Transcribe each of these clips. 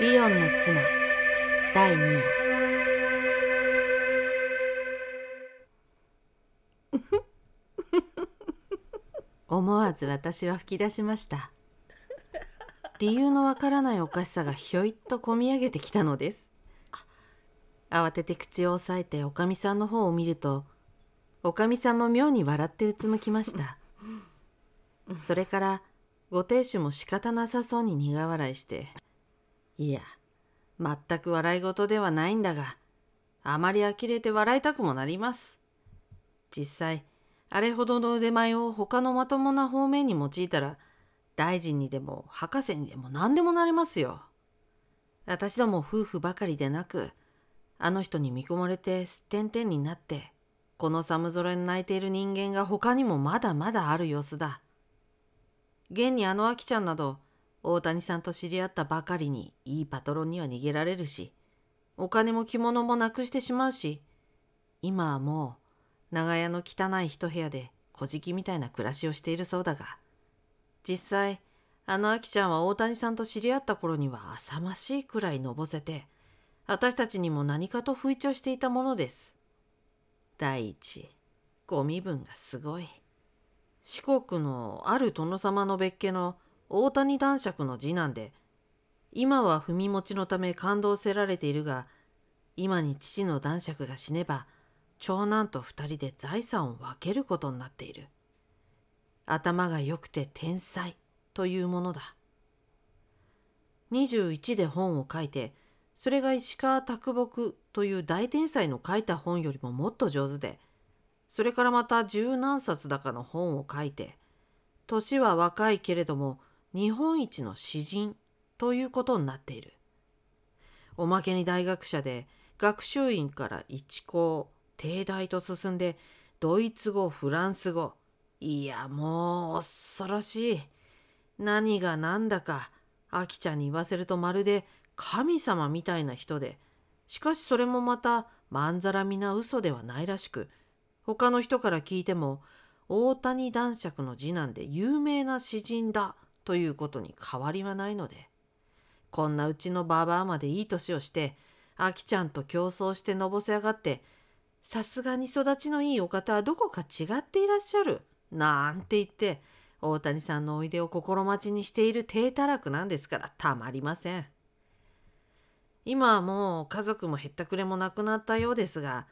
リオンの妻第2夜思わず私は吹き出しました。理由のわからないおかしさがひょいっとこみ上げてきたのです。慌てて口を押さえておかみさんの方を見るとおかみさんも妙に笑ってうつむきました。それからご亭主も仕方なさそうに苦笑いして「いや全く笑い事ではないんだがあまり呆れて笑いたくもなります」実際あれほどの腕前を他のまともな方面に用いたら大臣にでも博士にでも何でもなれますよ。私ども夫婦ばかりでなくあの人に見込まれてすってんてんになってこの寒空に泣いている人間が他にもまだまだある様子だ。現にあのあきちゃんなど大谷さんと知り合ったばかりにいいパトロンには逃げられるしお金も着物もなくしてしまうし今はもう長屋の汚い一部屋で小じきみたいな暮らしをしているそうだが実際あのあきちゃんは大谷さんと知り合った頃には浅ましいくらいのぼせて私たちにも何かと不意調していたものです。第一、ご身分がすごい。四国のある殿様の別家の大谷男爵の次男で、今は踏み持ちのため感動せられているが、今に父の男爵が死ねば、長男と二人で財産を分けることになっている。頭が良くて天才というものだ。21で本を書いて、それが石川啄木という大天才の書いた本よりももっと上手で、それからまた十何冊だかの本を書いて、年は若いけれども日本一の詩人ということになっている。おまけに大学者で学習院から一高、帝大と進んでドイツ語、フランス語。いやもう恐ろしい。何が何だか、あきちゃんに言わせるとまるで神様みたいな人で、しかしそれもまたまんざらみな嘘ではないらしく、他の人から聞いても、大谷男爵の次男で有名な詩人だということに変わりはないので、こんなうちのばばあまでいい年をして、あきちゃんと競争してのぼせ上がって、さすがに育ちのいいお方はどこか違っていらっしゃる、なんて言って、大谷さんのおいでを心待ちにしている低たらくなんですからたまりません。今はもう家族もへったくれもなくなったようですが、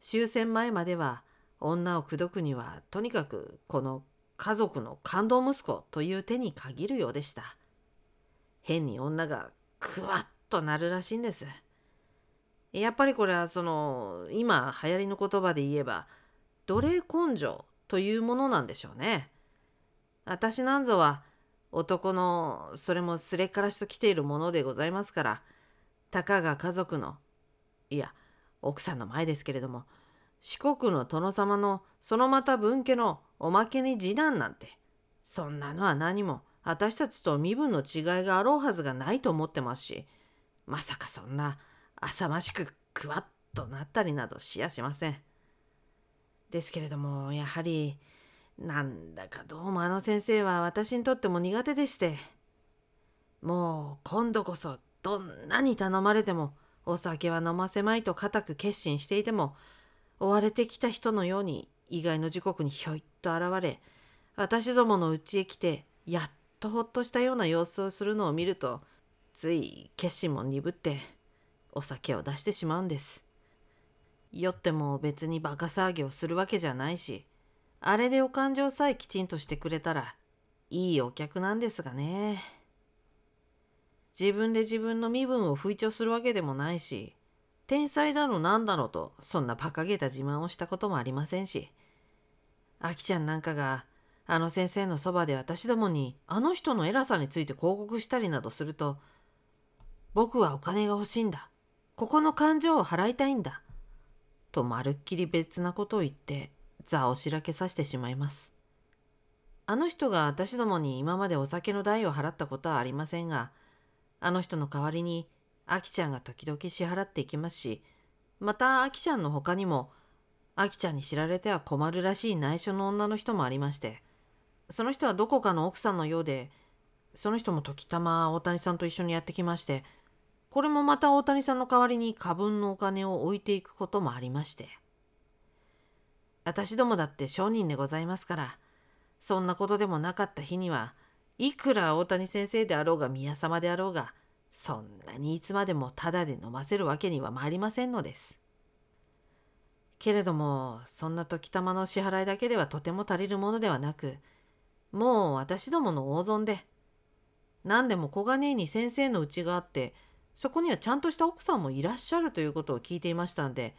終戦前までは女を口説くにはとにかくこの家族の感動息子という手に限るようでした。変に女がクワッとなるらしいんです。やっぱりこれはその今流行りの言葉で言えば奴隷根性というものなんでしょうね。私なんぞは男のそれもすれからしと来ているものでございますからたかが家族のいや奥さんの前ですけれども四国の殿様のそのまた分家のおまけに次男なんてそんなのは何も私たちと身分の違いがあろうはずがないと思ってますしまさかそんな浅ましくクワッとなったりなどしやしません。ですけれどもやはりなんだかどうもあの先生は私にとっても苦手でしてもう今度こそどんなに頼まれてもお酒は飲ませまいと固く決心していても追われてきた人のように意外の時刻にひょいっと現れ私どもの家へ来てやっとほっとしたような様子をするのを見るとつい決心も鈍ってお酒を出してしまうんです。酔っても別にバカ騒ぎをするわけじゃないしあれでお勘定さえきちんとしてくれたらいいお客なんですがね。自分で自分の身分を吹聴するわけでもないし、天才だのなんだのと、そんな馬鹿げた自慢をしたこともありませんし、あきちゃんなんかが、あの先生のそばで私どもにあの人の偉さについて報告したりなどすると、僕はお金が欲しいんだ。ここの感情を払いたいんだ。とまるっきり別なことを言って座をしらけさせてしまいます。あの人が私どもに今までお酒の代を払ったことはありませんが、あの人の代わりに、あきちゃんが時々支払っていきますし、またあきちゃんの他にも、あきちゃんに知られては困るらしい内緒の女の人もありまして、その人はどこかの奥さんのようで、その人も時たま大谷さんと一緒にやってきまして、これもまた大谷さんの代わりに過分のお金を置いていくこともありまして。私どもだって商人でございますから、そんなことでもなかった日には、いくら大谷先生であろうが宮様であろうが、そんなにいつまでもタダで飲ませるわけには参りませんのです。けれども、そんな時たまの支払いだけではとても足りるものではなく、もう私どもの大損で、何でも小金井に先生の家があって、そこにはちゃんとした奥さんもいらっしゃるということを聞いていましたんで、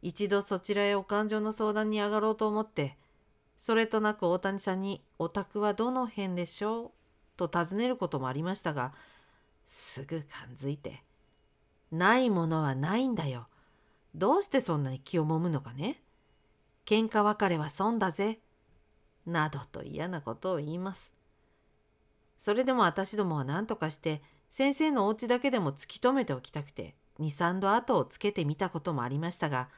一度そちらへお勘定の相談に上がろうと思って、それとなく大谷さんにお宅はどの辺でしょうと尋ねることもありましたが、すぐ感づいて、ないものはないんだよ。どうしてそんなに気をもむのかね？喧嘩別れは損だぜ。などと嫌なことを言います。それでも私どもは何とかして先生のお家だけでも突き止めておきたくて23度後をつけてみたこともありましたが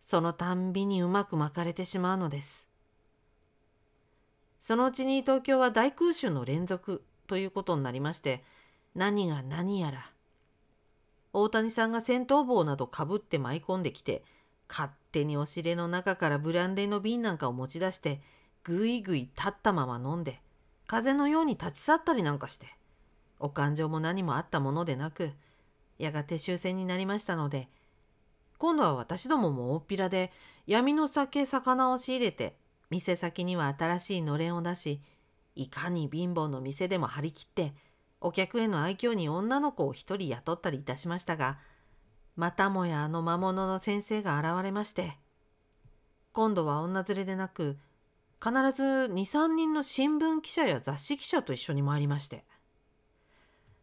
そのたんびにうまく巻かれてしまうのです。そのうちに東京は大空襲の連続ということになりまして何が何やら大谷さんが戦闘帽などかぶって舞い込んできて勝手に押しれの中からブランデーの瓶なんかを持ち出してぐいぐい立ったまま飲んで風のように立ち去ったりなんかしてお感情も何もあったものでなくやがて終戦になりましたので今度は私どもも大っぴらで闇の酒魚を仕入れて店先には新しいのれんを出しいかに貧乏の店でも張り切ってお客への愛嬌に女の子を一人雇ったりいたしましたがまたもやあの魔物の先生が現れまして今度は女連れでなく必ず23人の新聞記者や雑誌記者と一緒に参りまして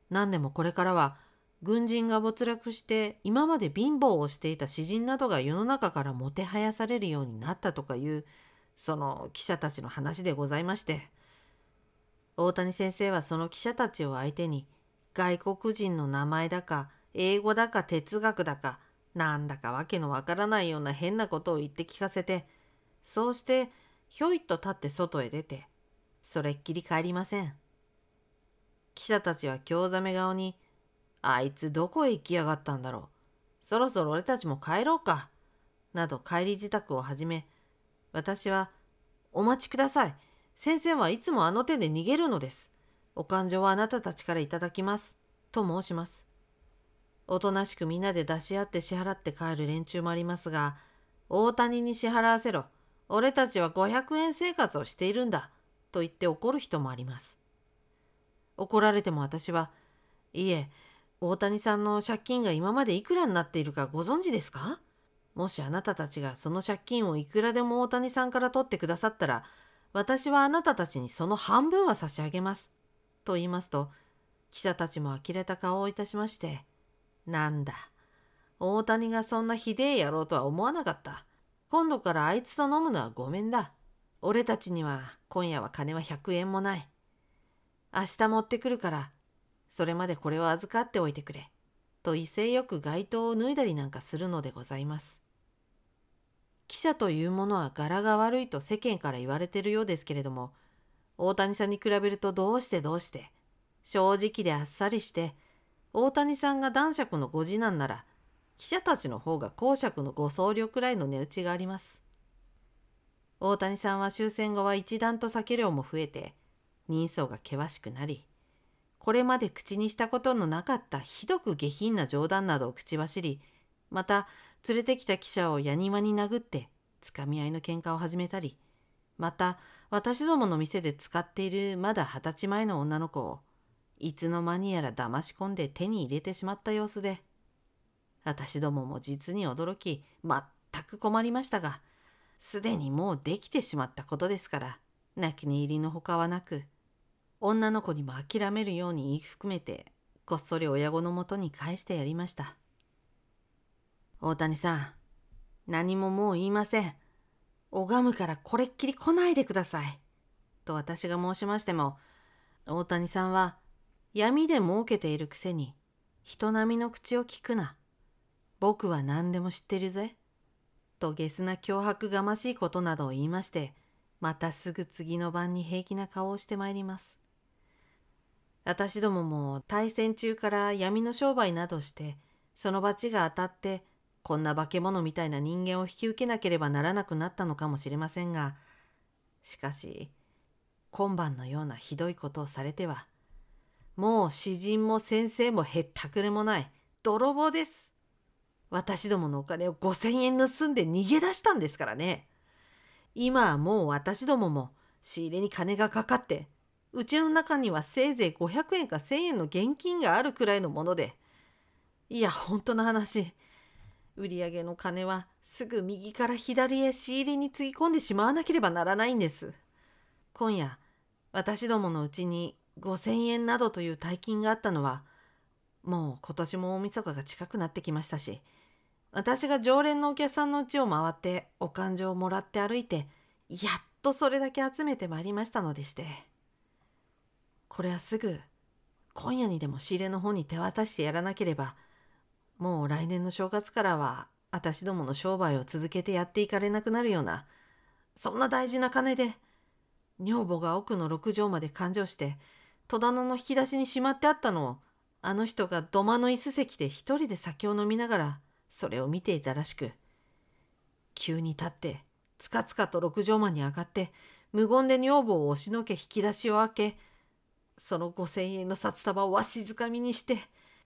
何でもこれからは軍人が没落して今まで貧乏をしていた詩人などが世の中からもてはやされるようになったとかいうその記者たちの話でございまして大谷先生はその記者たちを相手に外国人の名前だか英語だか哲学だかなんだかわけのわからないような変なことを言って聞かせてそうしてひょいっと立って外へ出てそれっきり帰りません。記者たちは興ざめ顔に「あいつどこへ行きやがったんだろう。そろそろ俺たちも帰ろうか」など帰り支度を始め私は「お待ちください。先生はいつもあの手で逃げるのです。お勘定はあなたたちからいただきます。と申します。おとなしくみんなで出し合って支払って帰る連中もありますが、大谷に支払わせろ。俺たちは500円生活をしているんだ。と言って怒る人もあります。怒られても私は、いえ、大谷さんの借金が今までいくらになっているかご存知ですか？もしあなたたちがその借金をいくらでも大谷さんから取ってくださったら、私はあなたたちにその半分は差し上げます。と言いますと、記者たちも呆れた顔をいたしまして、なんだ、大谷がそんなひでえ野郎とは思わなかった。今度からあいつと飲むのはごめんだ。俺たちには今夜は金は100円もない。明日持ってくるから、それまでこれを預かっておいてくれ。と威勢よく街灯を脱いだりなんかするのでございます。記者というものは柄が悪いと世間から言われてるようですけれども大谷さんに比べるとどうしてどうして正直であっさりして大谷さんが男爵のご次男なら記者たちの方が公爵のご僧侶くらいの値打ちがあります。大谷さんは終戦後は一段と酒量も増えて人相が険しくなりこれまで口にしたことのなかったひどく下品な冗談などを口走りまた連れてきた記者をやにわに殴ってつかみ合いの喧嘩を始めたりまた私どもの店で使っているまだ二十歳前の女の子をいつの間にやら騙し込んで手に入れてしまった様子で私どもも実に驚き全く困りましたがすでにもうできてしまったことですから泣きに入りのほかはなく女の子にも諦めるように言い含めてこっそり親子のもとに返してやりました。大谷さん、何ももう言いません。拝むからこれっきり来ないでください。と私が申しましても、大谷さんは闇で儲けているくせに人並みの口を聞くな。僕は何でも知ってるぜ。とゲスな脅迫がましいことなどを言いまして、またすぐ次の晩に平気な顔をしてまいります。私どもも大戦中から闇の商売などしてその罰が当たってこんな化け物みたいな人間を引き受けなければならなくなったのかもしれませんがしかし今晩のようなひどいことをされてはもう詩人も先生もへったくれもない泥棒です。私どものお金を5,000円盗んで逃げ出したんですからね。今はもう私どもも仕入れに金がかかってうちの中にはせいぜい500円か1,000円の現金があるくらいのものでいや本当の話売り上げの金はすぐ右から左へ仕入れにつぎ込んでしまわなければならないんです。今夜私どものうちに5,000円などという大金があったのはもう今年も大晦日が近くなってきましたし私が常連のお客さんのうちを回ってお勘定をもらって歩いてやっとそれだけ集めてまいりましたのでしてこれはすぐ今夜にでも仕入れの方に手渡してやらなければもう来年の正月からは私どもの商売を続けてやっていかれなくなるようなそんな大事な金で女房が奥の六畳まで勘定して戸棚の引き出しにしまってあったのをあの人が土間の椅子席で一人で酒を飲みながらそれを見ていたらしく急に立ってつかつかと六畳間に上がって無言で女房を押しのけ引き出しを開けその5,000円の札束をわしづかみにして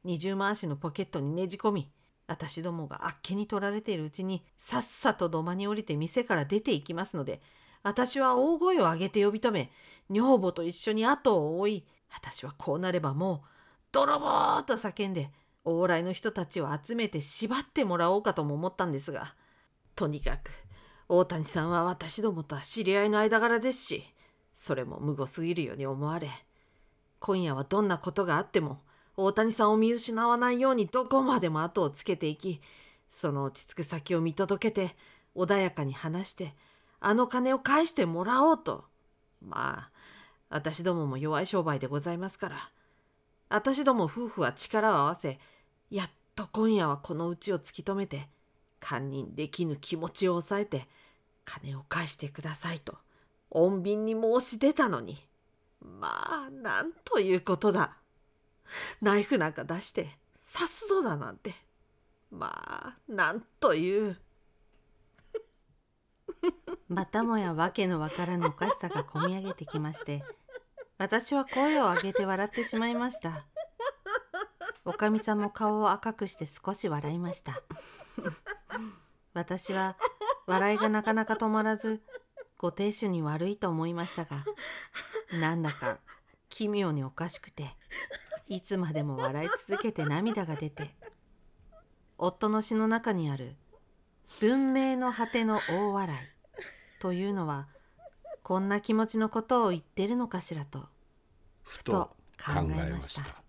二重回しのポケットにねじ込み私どもがあっけに取られているうちにさっさと土間に降りて店から出て行きますので私は大声を上げて呼び止め女房と一緒に後を追い私はこうなればもう泥棒と叫んで往来の人たちを集めて縛ってもらおうかとも思ったんですがとにかく大谷さんは私どもとは知り合いの間柄ですしそれもむごすぎるように思われ今夜はどんなことがあっても大谷さんを見失わないようにどこまでも後をつけていきその落ち着く先を見届けて穏やかに話してあの金を返してもらおうと。まあ私どもも弱い商売でございますから。私ども夫婦は力を合わせやっと今夜はこのうちを突き止めて堪忍できぬ気持ちを抑えて金を返してくださいと穏便に申し出たのに。まあなんということだ。ナイフなんか出して刺すぞだなんて。まあなんという。またもや訳のわからぬおかしさがこみ上げてきまして私は声を上げて笑ってしまいました。おかみさんも顔を赤くして少し笑いました。私は笑いがなかなか止まらずご亭主に悪いと思いましたがなんだか奇妙におかしくて。いつまでも笑い続けて涙が出て夫の詩の中にある「文明の果ての大笑い」というのはこんな気持ちのことを言ってるのかしらとふと考えました。